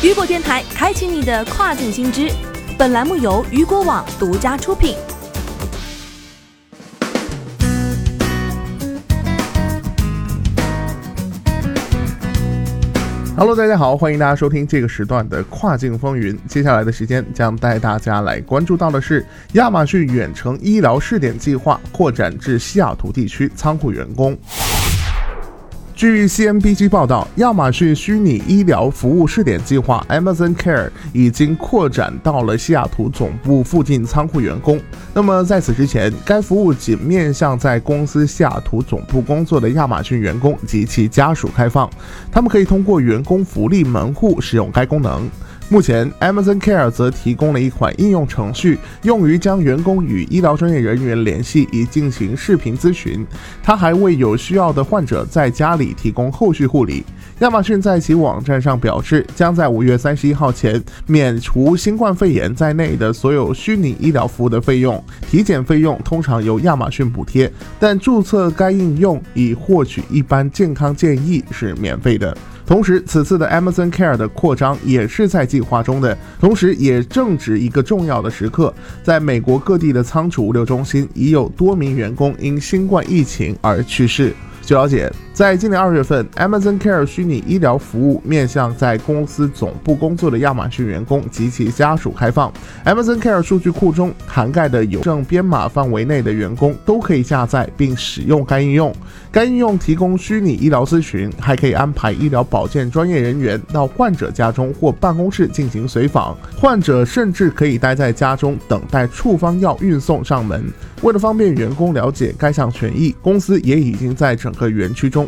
雨果电台开启你的跨境新知。本栏目由雨果网独家出品。Hello，大家好，欢迎大家收听这个时段的跨境风云。接下来的时间将带大家来关注到的是亚马逊远程医疗试点计划扩展至西雅图地区仓库员工。据 CNBC 报道，亚马逊虚拟医疗服务试点计划 Amazon Care 已经扩展到了西雅图总部附近仓库员工。那么在此之前，该服务仅面向在公司西雅图总部工作的亚马逊员工及其家属开放，他们可以通过员工福利门户使用该功能。目前，Amazon Care 则提供了一款应用程序，用于将员工与医疗专业人员联系，以进行视频咨询。它还为有需要的患者在家里提供后续护理。亚马逊在其网站上表示，将在五月三十一号前免除新冠肺炎在内的所有虚拟医疗服务的费用。体检费用通常由亚马逊补贴，但注册该应用以获取一般健康建议是免费的。同时，此次的 Amazon Care 的扩张也是在计划中的，同时也正值一个重要的时刻，在美国各地的仓储物流中心已有多名员工因新冠疫情而去世。据了解，在今年二月份，Amazon Care 虚拟医疗服务面向在公司总部工作的亚马逊员工及其家属开放。Amazon Care 数据库中涵盖的邮政编码范围内的员工都可以下载并使用该应用。该应用提供虚拟医疗咨询，还可以安排医疗保健专业人员到患者家中或办公室进行随访。患者甚至可以待在家中等待处方药运送上门。为了方便员工了解该项权益，公司也已经在整个园区中